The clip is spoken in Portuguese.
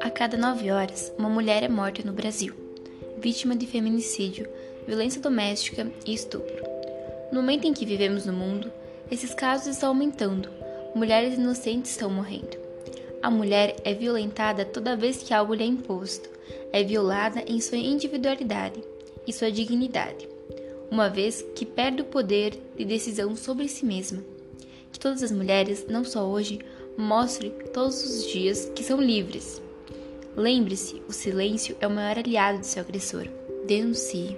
A cada nove horas, uma mulher é morta no Brasil, vítima de feminicídio, violência doméstica e estupro. No momento em que vivemos no mundo, esses casos estão aumentando, mulheres inocentes estão morrendo. A mulher é violentada toda vez que algo lhe é imposto, é violada em sua individualidade e sua dignidade, uma vez que perde o poder de decisão sobre si mesma. Todas as mulheres, não só hoje, mostrem todos os dias que são livres Lembre-se, o silêncio é o maior aliado de seu agressor. Denuncie.